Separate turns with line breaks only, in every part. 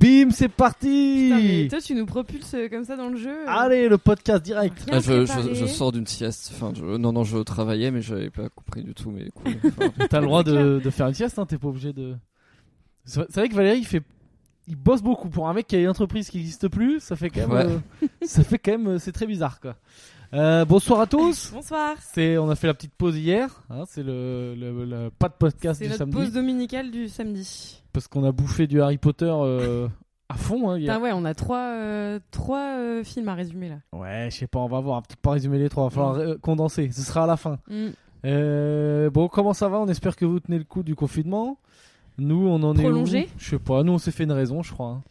Bim, c'est
Putain, mais
parti
toi, tu nous propulses comme ça dans le jeu.
Allez, le podcast direct.
Ah, je,
préparé.
je, je sors d'une sieste. Enfin, je- non, non, je travaillais, mais j'avais pas compris du tout. Mais cool. Enfin,
T'as le droit de, de faire une sieste, hein, t'es pas obligé de. C'est vrai- que Valérie, il fait. Il bosse beaucoup pour un mec qui a une entreprise qui n'existe plus. Ça fait quand même.
Ouais.
euh, ça fait quand même. euh, C'est très bizarre, quoi. Euh, bonsoir à tous.
Bonsoir.
C'est, on a fait la petite pause hier. hein, c'est le, le, le- pas de podcast
C'est
du
notre
samedi
pause dominicale du samedi.
parce qu'on a bouffé du Harry Potter euh, à fond hein, hier.
Putain, ouais, on a trois, euh, trois euh, films à résumer là.
Ouais, je sais pas, on va voir. Peut-être pas résumer les trois. Va falloir euh, condenser. Ce sera à la fin.
Mm.
Euh, bon, comment ça va? On espère que vous tenez le coup du confinement. Nous, on en
Prolongé
est où? Je sais pas. Nous, on s'est fait une raison, je crois. hein.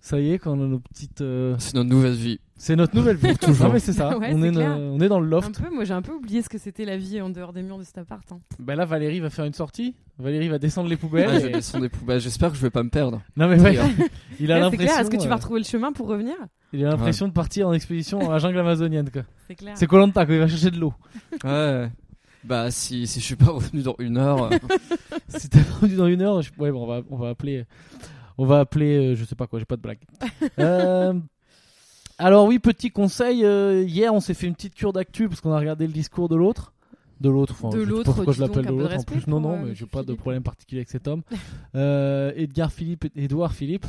Ça y est, quand on a nos petites. euh,
c'est notre nouvelle vie.
C'est notre nouvelle vie.
Toujours.
Non, mais c'est ça.
Ouais,
on, est
clair.
on est dans le
Un
loft.
peu, moi j'ai un peu oublié ce que c'était la vie en dehors des murs de cet appart. hein.
Bah là, Valérie va faire une sortie. Valérie va descendre les poubelles.
Ah, je
et-
descends des poubelles. J'espère que je vais pas me perdre.
Non, mais ouais, il a
Ouais, c'est
l'impression.
clair, est-ce que tu vas
euh,
retrouver le chemin pour revenir?
Il a l'impression de partir en expédition dans la jungle amazonienne. quoi.
C'est clair.
C'est Colanta quand il va chercher de l'eau.
Ouais. Bah, si, si je suis pas revenu dans une heure. euh,
si t'es revenu dans une heure, je- ouais, bon, on va, on va appeler, on va appeler, euh, je sais pas quoi, j'ai pas de blague. Euh, alors oui, petit conseil, euh, hier on s'est fait une petite cure d'actu parce qu'on a regardé le discours de l'autre. De l'autre, enfin,
De l'autre,
pourquoi je l'appelle de l'autre en plus. Non, non, mais j'ai pas de problème particulier avec cet homme. Euh, Edgar Philippe, Edouard Philippe.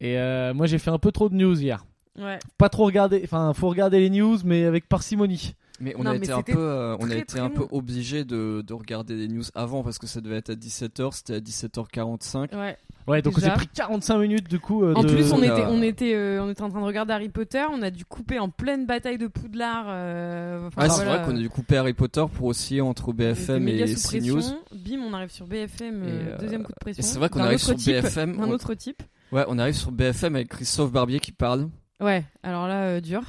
Et euh, moi j'ai fait un peu trop de news hier.
Ouais.
Pas trop regarder, enfin faut regarder les news mais avec parcimonie.
Mais on
Non,
a
mais
été un peu, euh, on a
très,
été
très
un peu
long.
obligé de, de regarder des news avant parce que ça devait être à 17h, c'était à 17h45.
Ouais.
Ouais, donc j'ai pris 45 minutes du coup. euh,
En
de-
plus, on
de-
était, on, était, euh, on était en train de regarder Harry Potter, on a dû couper en pleine bataille de Poudlard. euh,
Ah, c'est
voilà.
vrai qu'on a dû couper Harry Potter pour aussi entre BFM et
sous
CNews.
pression. Bim, on arrive sur BFM,
Et,
deuxième coup de pression.
et c'est vrai qu'on arrive sur
type,
BFM,
Un
on-
autre type.
Ouais, on arrive sur BFM avec Christophe Barbier qui parle.
Ouais, alors là, euh, dur.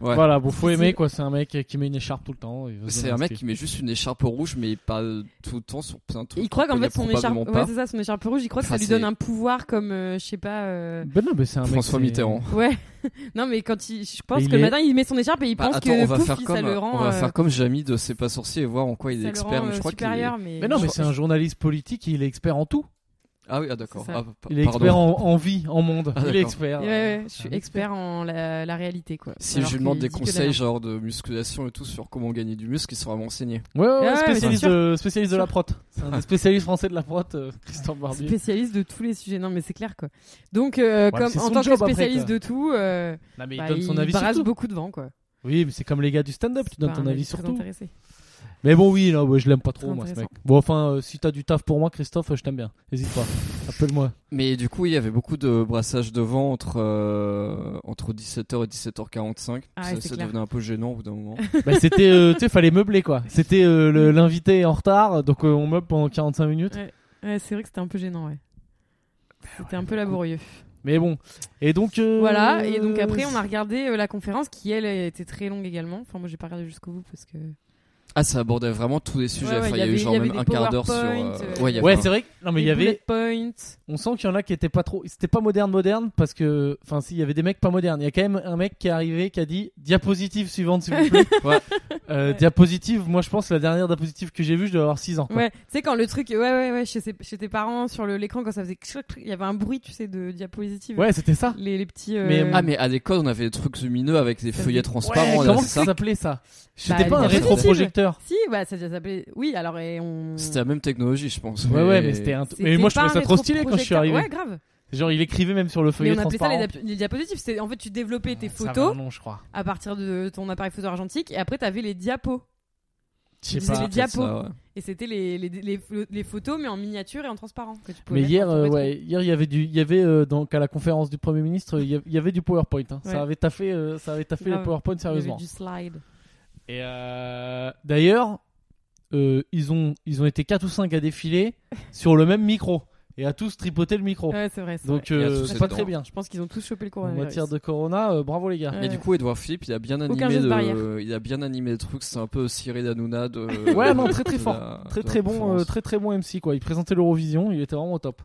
Ouais.
Voilà, bon, faut aimer quoi. C'est un mec qui met une écharpe tout le temps.
C'est un mec qui met juste une écharpe rouge, mais il parle tout le temps sur plein de trucs.
Il croit qu'en fait, son écharpe, ouais,
pas.
c'est ça, son écharpe rouge, il croit que ça lui donne un pouvoir comme, euh, je sais pas. euh,
Ben non, mais c'est un.
François Mitterrand.
Ouais. non, mais quand il, je pense
il
que le
est-
matin, il met son écharpe et il
Bah,
pense
attends,
que
on va
pouf,
faire comme
ça le rend.
on va
euh,
faire comme Jamy de C'est pas sorcier et voir en quoi il est
le
expert.
rend,
mais je
euh,
crois qu'il
mais.
Non, mais c'est un journaliste politique. Il est expert en tout.
Ah oui, ah d'accord. Ah,
Il est expert en, en vie, en monde.
Ah,
il est expert.
Ouais, ouais, je suis expert en la, la réalité, quoi.
Si
Alors
je lui demande des conseils
dalle.
genre de musculation et tout sur comment gagner du muscle, il saura m'enseigner.
Ouais, ouais, ouais,
ouais,
spécialiste, de, spécialiste de la prot. C'est un des spécialistes français de la prot, euh, Christophe Barbier.
Spécialiste de tous les sujets. Non, mais c'est clair, quoi. Donc, euh,
Ouais,
comme en tant que
après,
spécialiste de tout, euh,
Non, mais il
bah,
donne son avis sur
brasse
tout.
beaucoup de vent, quoi.
Oui, mais c'est comme les gars du stand-up. Tu donnes ton avis sur tout. Mais bon, oui, non, ouais, je l'aime pas trop, moi, ce mec. Bon, enfin, euh, si t'as du taf pour moi, Christophe, je t'aime bien. N'hésite pas. Appelle-moi.
Mais du coup, il y avait beaucoup de brassage de vent entre, euh, entre 17h et 17h45.
Ah
ça devenait un peu gênant au bout d'un moment.
bah, c'était, euh, tu sais, fallait meubler, quoi. C'était euh, l'invité en retard, donc euh, on meuble pendant 45 minutes.
Ouais, ouais c'est vrai que c'était un peu gênant, ouais. C'était un peu laborieux.
Mais bon. Et donc. euh,
Voilà, et donc après, on a regardé euh, la conférence qui, elle, était très longue également. Enfin, moi, j'ai pas regardé jusqu'au bout parce que.
Ah, ça abordait vraiment tous les sujets.
Ouais, ouais,
enfin,
il y
y a eu genre même un quart d'heure sur. Euh,
euh,
Ouais,
c'est vrai. que- Non, mais il y avait.
points.
On sent qu'il y en a qui étaient pas trop. C'était pas moderne, moderne, parce que. Enfin, si, il y avait des mecs pas modernes. Il y a quand même un mec qui est arrivé qui a dit diapositive suivante, s'il vous plaît.
Ouais.
Euh,
Ouais.
Diapositive, moi je pense que la dernière diapositive que j'ai vue, je dois avoir 6 ans. quoi.
Ouais, tu sais, quand le truc. Ouais, ouais, ouais, chez, ses- chez tes parents, sur le- l'écran, quand ça faisait. Il y avait un bruit, tu sais, de diapositive.
Ouais, c'était ça.
Les, les petits. euh,
Mais-
Ah, mais à l'école, on avait des trucs lumineux avec des feuillets transparents.
Comment ça s'appelait ça?
Bah,
C'était pas un
les Si, bah, ça, ça s'appelait. Oui, alors, et on.
C'était la même technologie, je pense.
Ouais, ouais, mais c'était un. Mais moi je trouvais ça trop stylé quand je suis arrivé.
Ouais, grave.
Genre il écrivait même sur le
Mais
feuillet
on appelait ça les, diapositives. C'était en fait tu développais tes
Ça avait
photos
nom, je crois.
à partir de ton appareil photo argentique et après t'avais les diapos.
Je sais pas.
les diapos.
Ça, ouais.
Et c'était les, les, les, les photos mais en miniature et en transparent. que tu pouvais
Mais hier, euh, ouais, hier il y avait du, il y avait euh, donc à la conférence du premier ministre, il y avait, il y avait du PowerPoint. hein.
Ouais.
Ça avait taffé, euh, ça avait taffé le. PowerPoint
Il y avait
sérieusement.
du slide.
Et euh, d'ailleurs, euh, ils ont, ils ont été 4 ou 5 à défiler sur le même micro et à tous tripoter le micro.
Ouais, c'est vrai. c'est
Donc
Et
euh, c'est pas très bien.
Je pense qu'ils ont tous chopé le
En
coronavirus.
matière de Corona, euh, bravo les gars.
Ouais.
Mais du coup, Edouard Philippe, il a bien animé de, il a bien animé le truc. C'est un peu Cyril Hanouna de.
Ouais, non, très très fort.
la-
Très très bon, euh, très très bon MC quoi. Il présentait l'Eurovision, il était vraiment au top.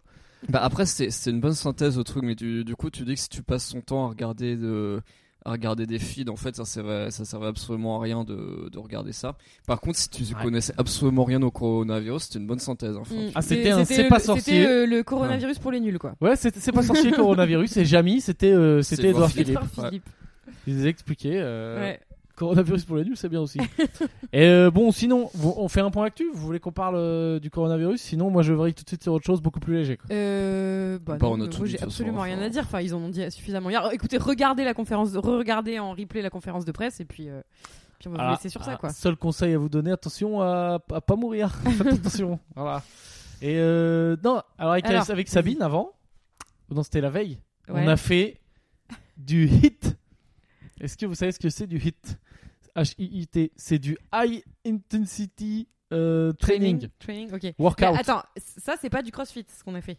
Bah après, c'était c'était une bonne synthèse au truc, mais du, du coup, tu dis que si tu passes son temps à regarder de, à regarder des feeds. En fait, ça servait, ça servait absolument à rien de, de regarder ça. Par contre, si tu
Ouais.
connaissais absolument rien au coronavirus, c'était une bonne synthèse. hein,
Mm.
franchement.
Ah, c'était un C'est
le-
pas sorcier.
C'était euh, le coronavirus pour les nuls, quoi.
Ouais, c'est pas sorcier coronavirus, c'est Jamy, c'était euh, c'était Edouard
Philippe.
Philippe.
Ouais.
Ils expliquaient. euh,
Ouais.
Coronavirus pour les nuls, c'est bien aussi. Et euh, bon, sinon, vous- on fait un point actu? Vous voulez qu'on parle euh, du coronavirus? Sinon, moi, je vrille tout de suite sur autre chose, beaucoup plus léger. Quoi.
Euh, bah
Bah,
non, moi j'ai absolument
façon,
rien
enfin.
à dire. Enfin, ils en ont dit suffisamment hier. Écoutez, regardez la conférence, re-regardez en replay la conférence de presse et puis, euh, puis on va
Ah,
vous laisser sur ça,
ah,
quoi.
Seul conseil à vous donner attention à, à pas mourir. Faites attention. Voilà. Et euh, non, alors avec,
Alors,
avec
vas-y.
Sabine avant, non, c'était la veille.
Ouais.
On a fait du hit. Est-ce que vous savez ce que c'est du hit? H-I-I-T. C'est du High Intensity euh, Training.
Training, ok. Mais
Workout.
attends, ça c'est pas du crossfit ce qu'on a fait.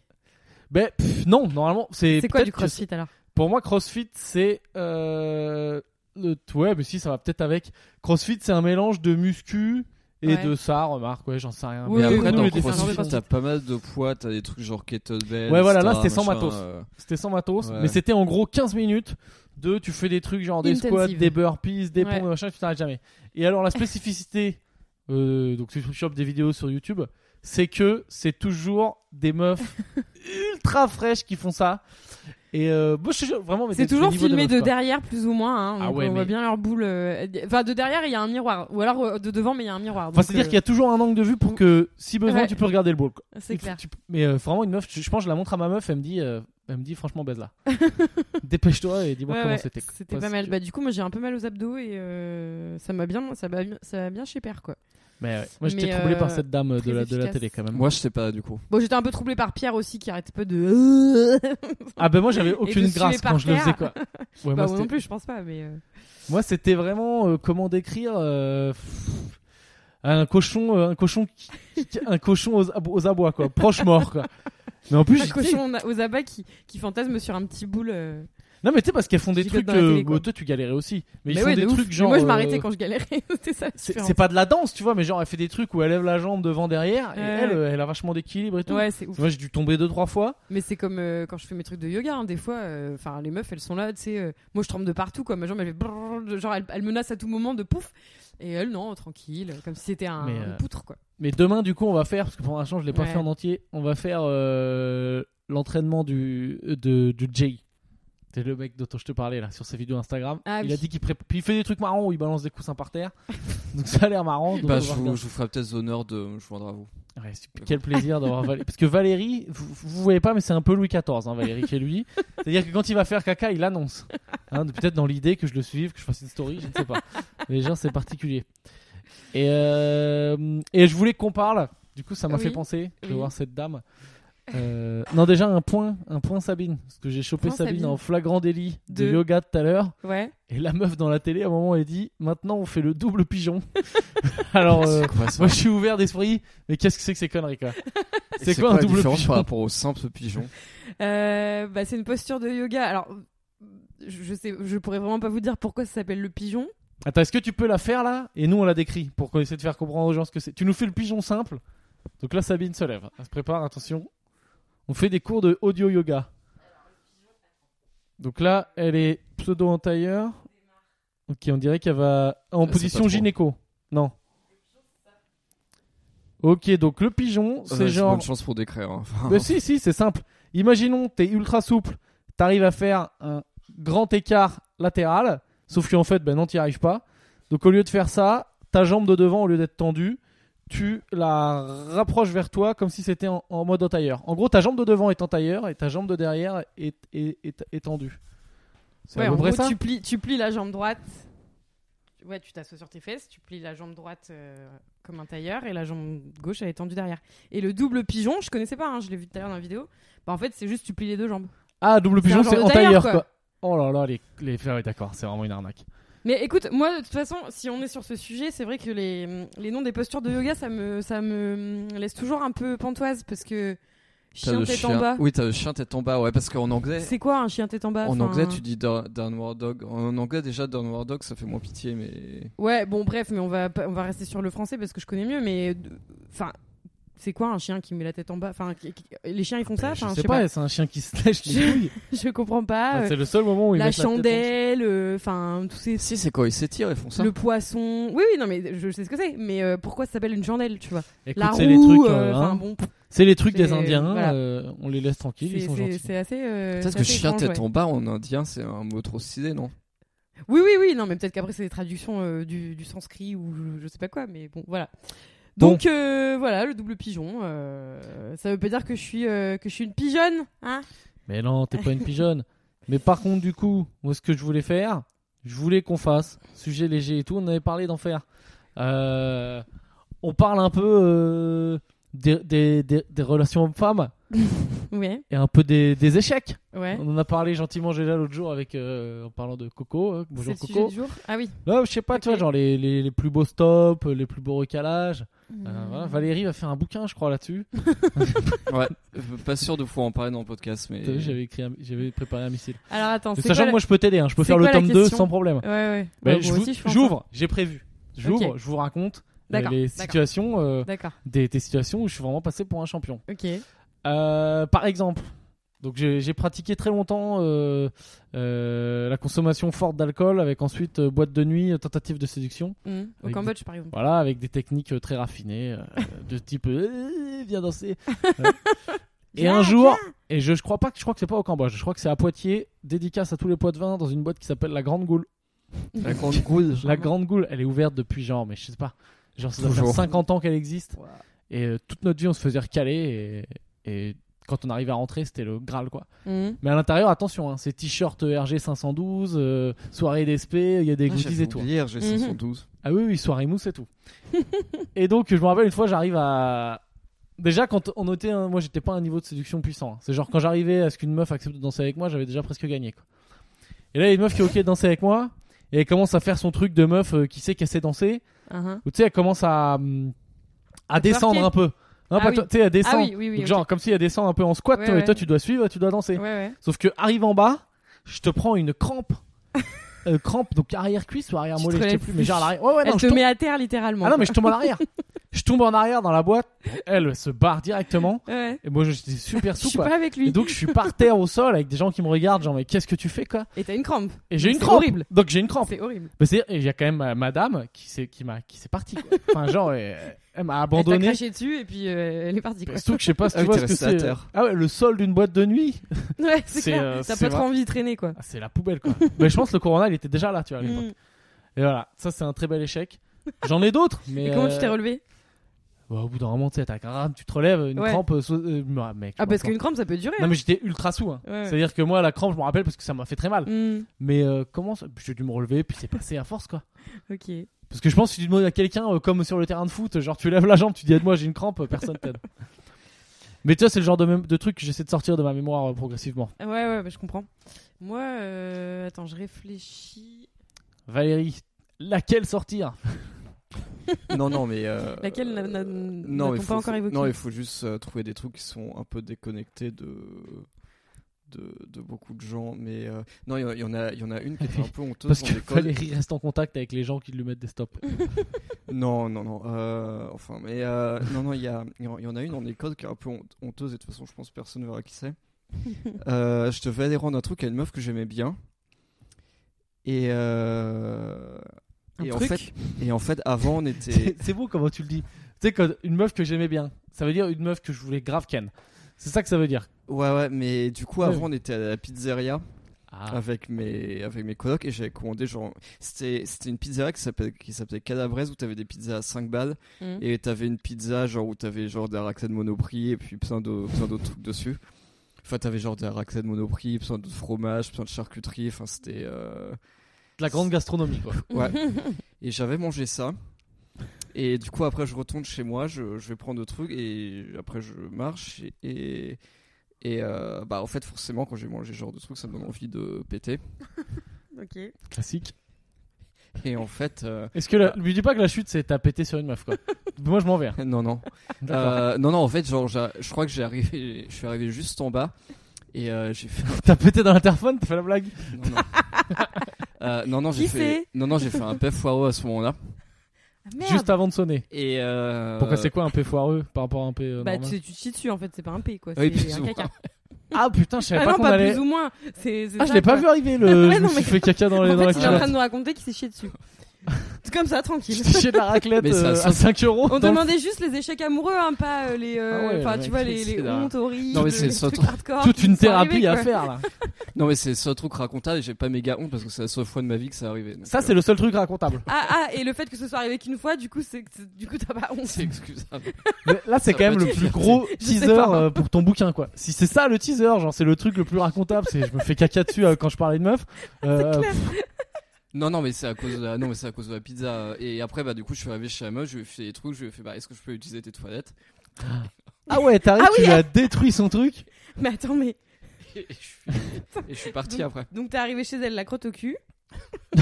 Ben, pff, non, normalement, c'est.
C'est quoi du
que
crossfit alors?
Pour moi, CrossFit, c'est. Euh, le... Ouais, mais si, ça va peut-être avec. CrossFit, c'est un mélange de muscu et
Ouais.
de ça, remarque, ouais, j'en sais rien.
Oui,
Mais
oui,
après,
nous,
dans
les
CrossFit, t'as pas mal de poids, t'as des trucs genre kettlebell.
Ouais, voilà, là,
etc.,
c'était sans matos.
euh,
C'était sans matos,
Ouais.
mais c'était en gros 15 minutes de tu fais des trucs genre des squats, des burpees, des
Ouais.
pompes, machin, tu t'arrêtes jamais. Et alors, la spécificité, euh, donc tu chopes des vidéos sur YouTube, c'est que c'est toujours des meufs ultra fraîches qui font ça. Et euh, je vraiment, mais
C'est toujours filmé de derrière plus ou moins. Hein,
Ah ouais,
on voit bien leur boule. euh, Enfin, de derrière il y a un miroir, ou alors euh, de devant mais il y a un miroir.
Enfin, c'est-à-dire
euh,
qu'il y a toujours un angle de vue pour que, si besoin,
Ouais.
tu peux regarder le quoi.
C'est clair.
tu- Mais euh, vraiment, une meuf, je, je pense je la montre à ma meuf, elle me dit, elle me dit franchement, baise là. Dépêche-toi et dis-moi
Ouais,
comment c'était.
C'était pas mal. Bah du coup moi j'ai un peu mal aux abdos et ça m'a bien, ça m'a bien, ça m'a bien chez père quoi.
Mais ouais. Moi, j'étais troublé
euh,
par cette dame de la, de la télé quand même.
Moi, je sais pas du coup.
Bon j'étais un peu troublé par Pierre aussi qui arrêtait pas de.
Ah ben moi, j'avais aucune grâce quand je le faisais quoi. Ouais,
bah
moi,
non plus je pense pas mais. euh,
moi, c'était vraiment euh, comment décrire euh, un cochon, euh, un cochon, un cochon aux, ab- aux abois quoi, proche mort quoi. Mais en plus,
Un cochon aux abats qui, qui fantasme sur un petit boule.
Non mais tu sais parce qu'elles font des trucs, euh,
télé,
bon, toi tu galérais aussi, mais ils font
ouais,
des
de ouf.
trucs
Mais
genre.
Moi je
euh,
m'arrêtais quand je galérais.
C'est pas de la danse, tu vois, mais genre elle fait des trucs où elle lève la jambe devant derrière et elle, euh, elle a vachement d'équilibre et tout.
Ouais c'est ouf.
Moi j'ai dû tomber deux trois fois.
Mais c'est comme euh, quand je fais mes trucs de yoga, hein, des fois, euh, enfin les meufs elles sont là, tu sais, moi je tremble de partout, quoi. Ma jambe elle fait brrr, genre elle, elle menace à tout moment de pouf, et elle non, tranquille, comme si c'était un, une poutre, quoi.
Mais demain du coup on va faire parce que pour l'instant je l'ai pas fait en entier. On va faire l'entraînement du de du Jay. C'est le mec dont je te parlais là sur ses vidéos Instagram.
Ah
il
oui.
a dit qu'il prépare. Puis il fait des trucs marrants où il balance des coussins par terre. donc ça a l'air marrant. donc
Bah, je vous, je vous ferai peut-être l'honneur de me joindre à vous.
Ouais, c'est- quel plaisir d'avoir Valérie. Parce que Valérie, vous, vous voyez pas, mais c'est un peu Louis XIV, hein, Valérie, qui est lui. C'est-à-dire que quand il va faire caca, il l'annonce. Hein, de- Peut-être dans l'idée que je le suive, que je fasse une story, je ne sais pas. Mais déjà, c'est particulier. Et, euh, et je voulais qu'on parle. Du coup, ça m'a
Oui.
fait penser de
Oui.
voir cette dame. Euh, non, déjà un point, un point Sabine. Parce que j'ai chopé Sabine,
Sabine.
en flagrant délit de,
De-
yoga tout à l'heure.
Ouais.
Et la meuf dans la télé, à un moment, elle dit Maintenant, on fait le double pigeon. Alors. euh,
quoi
moi, je suis ouvert d'esprit, mais qu'est-ce que c'est que ces conneries, quoi C'est quoi un
la
double
différence
pigeon
par rapport au simple pigeon
Euh, bah c'est une posture de yoga. Alors, je, je sais, je pourrais vraiment pas vous dire pourquoi ça s'appelle le pigeon.
Attends, est-ce que tu peux la faire là? Et nous, on la décrit pour qu'on essaie de faire comprendre aux gens ce que c'est. Tu nous fais le pigeon simple? Donc là, Sabine se lève. Elle se prépare, attention. On fait des cours de audio yoga. Donc là, elle est pseudo en tailleur. Ok, on dirait qu'elle va en
Ça, c'est
position gynéco. Non. Ok, donc le pigeon, c'est
Ouais,
genre.
Bonne chance pour décrire. hein.
Mais si, si, c'est simple. Imaginons, t'es ultra souple, t'arrives à faire un grand écart latéral, sauf qu'en fait, ben non, t'y arrives pas. Donc au lieu de faire ça, ta jambe de devant, au lieu d'être tendue, tu la rapproches vers toi comme si c'était en, en mode tailleur. En gros, ta jambe de devant est en tailleur et ta jambe de derrière est, est, est- est tendue. C'est
Ouais, en gros,
ça
tu plies, tu plies la jambe droite. Ouais, tu t'assois sur tes fesses, tu plies la jambe droite euh, comme un tailleur et la jambe gauche elle est tendue derrière. Et le double pigeon, je connaissais pas, hein, je l'ai vu tout à l'heure dans la vidéo. Bah en fait, c'est juste tu plies les deux jambes.
Ah, double pigeon, c'est en
tailleur,
tailleur,
quoi.
quoi. Oh là là, les, les... ah ouais, d'accord, c'est vraiment une arnaque.
Mais écoute, moi de toute façon, si on est sur ce sujet, c'est vrai que les, les noms des postures de yoga, ça me, ça me laisse toujours un peu pantoise parce que chien tête
chien.
en bas.
Oui, t'as le chien tête en bas. Ouais, parce qu'en anglais,
C'est quoi un chien tête en bas
en anglais, tu dis down- downward dog. En anglais, déjà downward dog, ça fait moins pitié, mais
Ouais, bon bref, mais on va on va rester sur le français parce que je connais mieux. Mais enfin, C'est quoi un chien qui met la tête en bas? Enfin, qui- qui- les chiens ils font ça?
Bah, je sais pas, c'est un chien qui se lèche les
Je-
couilles.
Je comprends pas.
Ah,
euh,
c'est le seul moment où ils
la chandelle, euh, enfin tous ces
Si, c'est quand ils s'étirent, ils font ça.
le poisson. Oui, oui, non, mais je sais ce que c'est. Mais euh, pourquoi ça s'appelle une chandelle, tu vois?
Écoute,
La
c'est les trucs,
euh,
euh,
enfin
hein.
bon,
C'est les trucs des
c'est-
Indiens.
voilà.
euh, on les laisse tranquilles, ils
c'est
sont
c'est-
gentils.
c'est assez. euh,
Peut-être
c'est
que
assez
chien
étrange,
tête
ouais.
en bas en indien, c'est un mot trop stylé, non?
Oui, oui, oui, non, mais peut-être qu'après c'est des traductions euh, du, du sanskrit ou je, je sais pas quoi, mais bon, voilà. Donc euh, voilà, le double pigeon. euh, ça veut pas dire que je suis euh, que je suis une pigeonne, hein?
Mais non, t'es pas une pigeonne. Mais par contre, du coup, moi, ce que je voulais faire, je voulais qu'on fasse sujet léger et tout. On avait parlé d'en faire. Euh, on parle un peu euh, des, des, des, des relations hommes-femmes
Ouais,
et un peu des, des échecs.
ouais.
On en a parlé gentiment déjà l'autre jour avec euh, en parlant de Coco. euh,
C'est
bonjour
le sujet
Coco.
du jour. Ah oui.
Non, je sais pas, tu vois, genre les, les, les plus beaux stops, les plus beaux recalages. Euh,
Hmm.
voilà, Valérie va faire un bouquin, je crois, là-dessus.
Ouais, euh, pas sûr de pouvoir en parler dans le podcast, mais.
T'as vu, J'avais écrit, un- j'avais préparé un missile.
Alors attends, c'est
Sachant
quoi
que moi, je peux t'aider. hein, Je peux
c'est
faire le
quoi la
tome 2
question
sans problème.
la- Ouais, ouais. Bah,
je
moi
vous-
aussi, je pense
J'ouvre, j'ai prévu. J'ouvre,
Ok.
je vous raconte euh, les
d'accord.
situations, euh, des, des situations où je suis vraiment passé pour un champion.
Ok.
Euh, par exemple, donc j'ai pratiqué très longtemps euh, euh, la consommation forte d'alcool avec ensuite euh, boîte de nuit, tentative de séduction.
Hmm. Au Cambodge, par exemple.
Voilà, avec des techniques très raffinées euh, de type euh, viens danser. Et un jour, et je, je crois pas que je crois que c'est pas au Cambodge, je crois que c'est à Poitiers, dédicace à tous les poids de vin dans une boîte qui s'appelle la Grande Goule.
La grande goule.
La Grande Goule, elle est ouverte depuis genre, mais je sais pas, genre ça doit faire
Toujours.
50 ans qu'elle existe. Et euh, toute notre vie, on se faisait recaler. Et, et quand on arrivait à rentrer, c'était le Graal, quoi.
Hmm.
Mais à l'intérieur, attention, hein, c'est t-shirt RG 512, euh, soirée d'SP, il y a des
Ah,
goodies et tout.
oublié,
Mhm.
512.
Ah oui, oui, soirée mousse et tout. et donc, je me rappelle une fois, j'arrive à. Déjà, quand on notait, un- moi j'étais pas à un niveau de séduction puissant. hein. C'est genre quand j'arrivais à ce qu'une meuf accepte de danser avec moi, j'avais déjà presque gagné. Quoi. Et là, il y a une meuf qui est ok de danser avec moi, et elle commence à faire son truc de meuf euh, qui sait qu'elle sait danser.
Uh-huh.
Ou tu sais, elle commence à, hum, à descendre un peu. Non,
Ah
pas
oui.
toi- tu sais, elle descend.
Ah oui, oui, oui.
Donc, genre, comme si elle descend un peu en squat,
Ouais,
toi, et toi, tu dois suivre, tu dois danser.
Ouais.
Sauf que, arrive en bas, je te prends une crampe. Euh, crampe, donc arrière cuisse ou arrière mollet, je sais plus, mais genre à l'arrière. Ouais, ouais, non,
Elle
je
te
tombe-
met à terre littéralement.
Ah non, mais
quoi.
je tombe en arrière. je tombe en arrière dans la boîte. Elle se barre directement.
Ouais.
Et moi, j'étais super
Je suis
souple.
pas avec
Et
lui.
donc, je suis par terre au sol avec des gens qui me regardent, genre, mais qu'est-ce que tu fais, quoi?
Et t'as une crampe.
Et j'ai une crampe.
horrible.
Donc, j'ai une crampe.
C'est horrible.
Mais c'est, et il y a quand même euh, madame qui s'est, qui m'a, qui s'est partie, quoi. Enfin, genre, elle, elle m'a
Elle t'a
abandonné.
craché dessus et puis euh, elle est partie. Quoi.
Surtout que je sais pas si
Ah
tu vois ce que c'est.
terre.
Ah ouais, le sol d'une boîte de nuit.
Ouais, c'est clair.
euh,
T'as pas trop envie de traîner quoi.
Ah, c'est la poubelle, quoi. mais je pense que le Corona, il était déjà là, tu vois, à l'époque.
Mm.
Et voilà, ça, c'est un très bel échec. J'en ai d'autres, mais.
Et comment
euh,
tu t'es relevé?
Bah, au bout d'un moment, tu sais, t'as rame, tu te relèves, une
Ouais.
crampe. euh, so- euh, bah, mec.
Ah, parce qu'une crampe ça peut durer.
Non, mais j'étais ultra sous. hein.
Ouais, ouais.
C'est-à-dire que moi, la crampe, je me rappelle parce que ça m'a fait très mal.
Mm.
Mais euh, comment ça? J'ai dû me relever, puis c'est passé à force, quoi.
Ok.
Parce que je pense que si tu demandes à quelqu'un, euh, comme sur le terrain de foot, genre tu lèves la jambe, tu dis aide-moi, j'ai une crampe, personne t'aide. Mais tu vois, c'est le genre de, de truc que j'essaie de sortir de ma mémoire euh, progressivement.
Ouais, ouais, bah, je comprends. Moi, euh... attends, je réfléchis.
Valérie, laquelle sortir?
Non, non, mais. euh,
Laquelle n'a- n'a-t-on pas
faut,
encore
faut-
évoqué
non, il faut juste euh, trouver des trucs qui sont un peu déconnectés de. De, de beaucoup de gens, mais euh, non, il y en a- il y, en a, il y en a une qui était un peu honteuse
Parce
en
que. Valérie reste en contact avec les gens qui lui mettent des stops.
Non, non, non. euh, enfin, mais euh, non, non, il y, a- il y en- il y en a une en école qui est un peu hon- honteuse et de toute façon, je pense que personne ne verra qui c'est. Euh, je devais aller rendre un truc à une meuf que j'aimais bien. Et, euh, en fait, et en fait, avant, on était.
C'est beau comment tu le dis. Tu sais, une meuf que j'aimais bien, ça veut dire une meuf que je voulais grave ken. C'est ça que ça veut dire.
Ouais, ouais, mais du coup, avant, on était à la pizzeria
Ah.
avec mes avec mes colocs et j'avais commandé genre c'était c'était une pizzeria qui s'appelait qui s'appelait Calabrese où t'avais des pizzas à 5 balles
Mm.
et t'avais une pizza genre où t'avais genre des raclette monoprix et puis plein de plein d'autres trucs dessus enfin t'avais genre des raclette monoprix plein de fromage plein de charcuterie enfin c'était euh,
De la grande gastronomie, quoi.
ouais et j'avais mangé ça et du coup après je retourne chez moi je, je vais prendre le truc et après je marche et et, et, euh, bah en fait forcément quand j'ai mangé ce genre de truc ça me donne envie de péter
Ok.
Classique.
et en fait euh,
Est-ce que la... lui dis pas que la chute c'est t'as pété sur une meuf, quoi. Moi je m'en vais. hein.
non non. Euh, non non en fait genre je crois que j'ai arrivé je suis arrivé juste en bas et euh, j'ai fait
T'as pété dans l'interphone, t'as fait la blague
non non Euh, non, non j'ai fait non non j'ai fait un pef foireux à ce moment-là
merde.
Juste avant de sonner.
Et euh...
Pourquoi c'est quoi un P foireux par rapport à un P euh,
Bah,
normal
tu, tu te chies dessus en fait, c'est pas un P quoi,
Oui,
c'est
plus
un
ou
caca.
Ah putain, je savais
Ah
pas
non,
qu'on
pas
allait.
plus ou moins. C'est, c'est
Ah, je l'ai pas
quoi.
vu arriver le.
Ouais,
je
non,
me
mais-
suis fait caca dans, les,
En
dans la
fait, il est en train
culotte.
de nous raconter qu'il s'est chié dessus. C'est comme ça, tranquille.
J'étais chez la raclette
Mais ça
euh, à 5 euros.
On demandait juste les échecs amoureux, hein, pas euh, les. euh,
Ah ouais,
Enfin, tu vois, les, hontes horribles.
Non, mais c'est
Toute une thérapie
arrivés,
à faire là.
Non, mais c'est seul truc racontable et j'ai pas méga honte parce que c'est la seule fois de ma vie que ça arrivait. donc,
Ça,
euh,
c'est le seul truc racontable.
Ah, ah, et le fait que ce soit arrivé qu'une fois, du coup, c'est du coup, t'as pas honte.
C'est excusable.
Mais là, c'est quand même le plus gros teaser pour ton bouquin, quoi. Si c'est ça le teaser, genre c'est le truc le plus racontable, c'est je me fais caca dessus quand je parlais de meuf.
Non, non, mais c'est à cause de la, non, mais c'est à cause de la pizza. Et après, bah, du coup, je suis arrivé chez la meuf, je lui ai fait des trucs, je lui ai fait, bah, est-ce que je peux utiliser tes toilettes?
Ah ouais, t'arrives,
Ah
tu
oui,
lui as détruit son truc?
Mais attends, mais.
Et je suis, et je suis parti après.
Donc, t'es arrivé chez elle, la crotte au cul.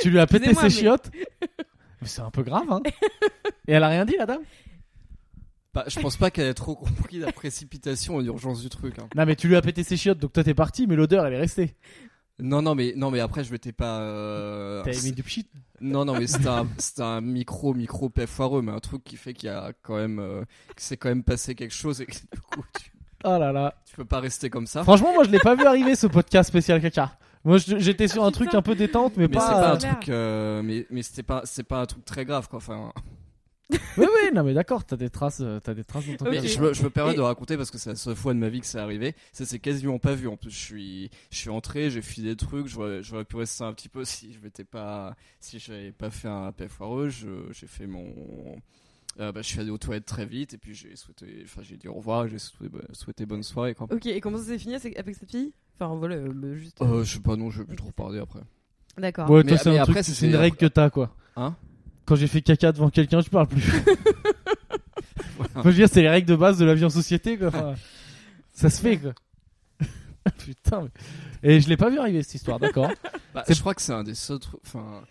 Tu lui as pété ses
mais-
chiottes? Mais c'est un peu grave, hein. Et elle a rien dit, la dame?
Bah, je pense pas qu'elle ait trop compris la précipitation et l'urgence du truc. Hein.
Non, mais tu lui as pété ses chiottes, donc toi t'es parti, mais l'odeur elle est restée.
Non, non, mais, non, mais après, je m'étais pas, euh,
T'avais mis du pchit?
Non, non, mais c'était un, un micro, micro foireux, mais un truc qui fait qu'il y a quand même, euh, que c'est quand même passé quelque chose et que du coup, tu,
Oh là là.
tu peux pas rester comme ça.
Franchement, moi je l'ai pas vu arriver ce podcast spécial caca. Moi j'étais sur un truc un peu détente, mais,
Mais
pas.
c'est pas un
euh,
truc, euh, mais, mais c'était pas, c'est pas un truc très grave, quoi. Enfin,
Oui, oui, non, mais d'accord, t'as des traces, euh, t'as des traces dans ton
Ok.
mais
caca.
je me, je me permets
Et-
de raconter parce que c'est la seule fois de ma vie que c'est arrivé. Ça s'est quasiment pas vu. En plus, je suis, je suis entré, j'ai filé des trucs. J'aurais, j'aurais pu rester un petit peu si je m'étais pas, si j'avais pas fait un pet foireux. J'ai fait mon, euh, bah, je suis allé aux toilettes très vite et puis j'ai souhaité, enfin, j'ai dit au revoir et j'ai souhaité, bah, souhaité bonne soirée, quoi.
Ok, et comment ça s'est fini avec cette fille? Enfin, voilà, euh, bah, juste.
Euh, je sais pas, non, je vais plus trop parler après.
D'accord.
Ouais,
Mais-
toi c'est un
après,
truc,
c'est-
c'est une règle que t'as quoi.
Hein?
Quand j'ai fait caca devant quelqu'un, je parle plus.
Voilà.
Moi je veux dire, c'est les règles de base de la vie en société quoi. Enfin, ça se fait quoi. Putain. Mais... Et je l'ai pas vu arriver cette histoire, d'accord?
Bah,
C'est-
je crois que c'est un des seuls trucs. Enfin,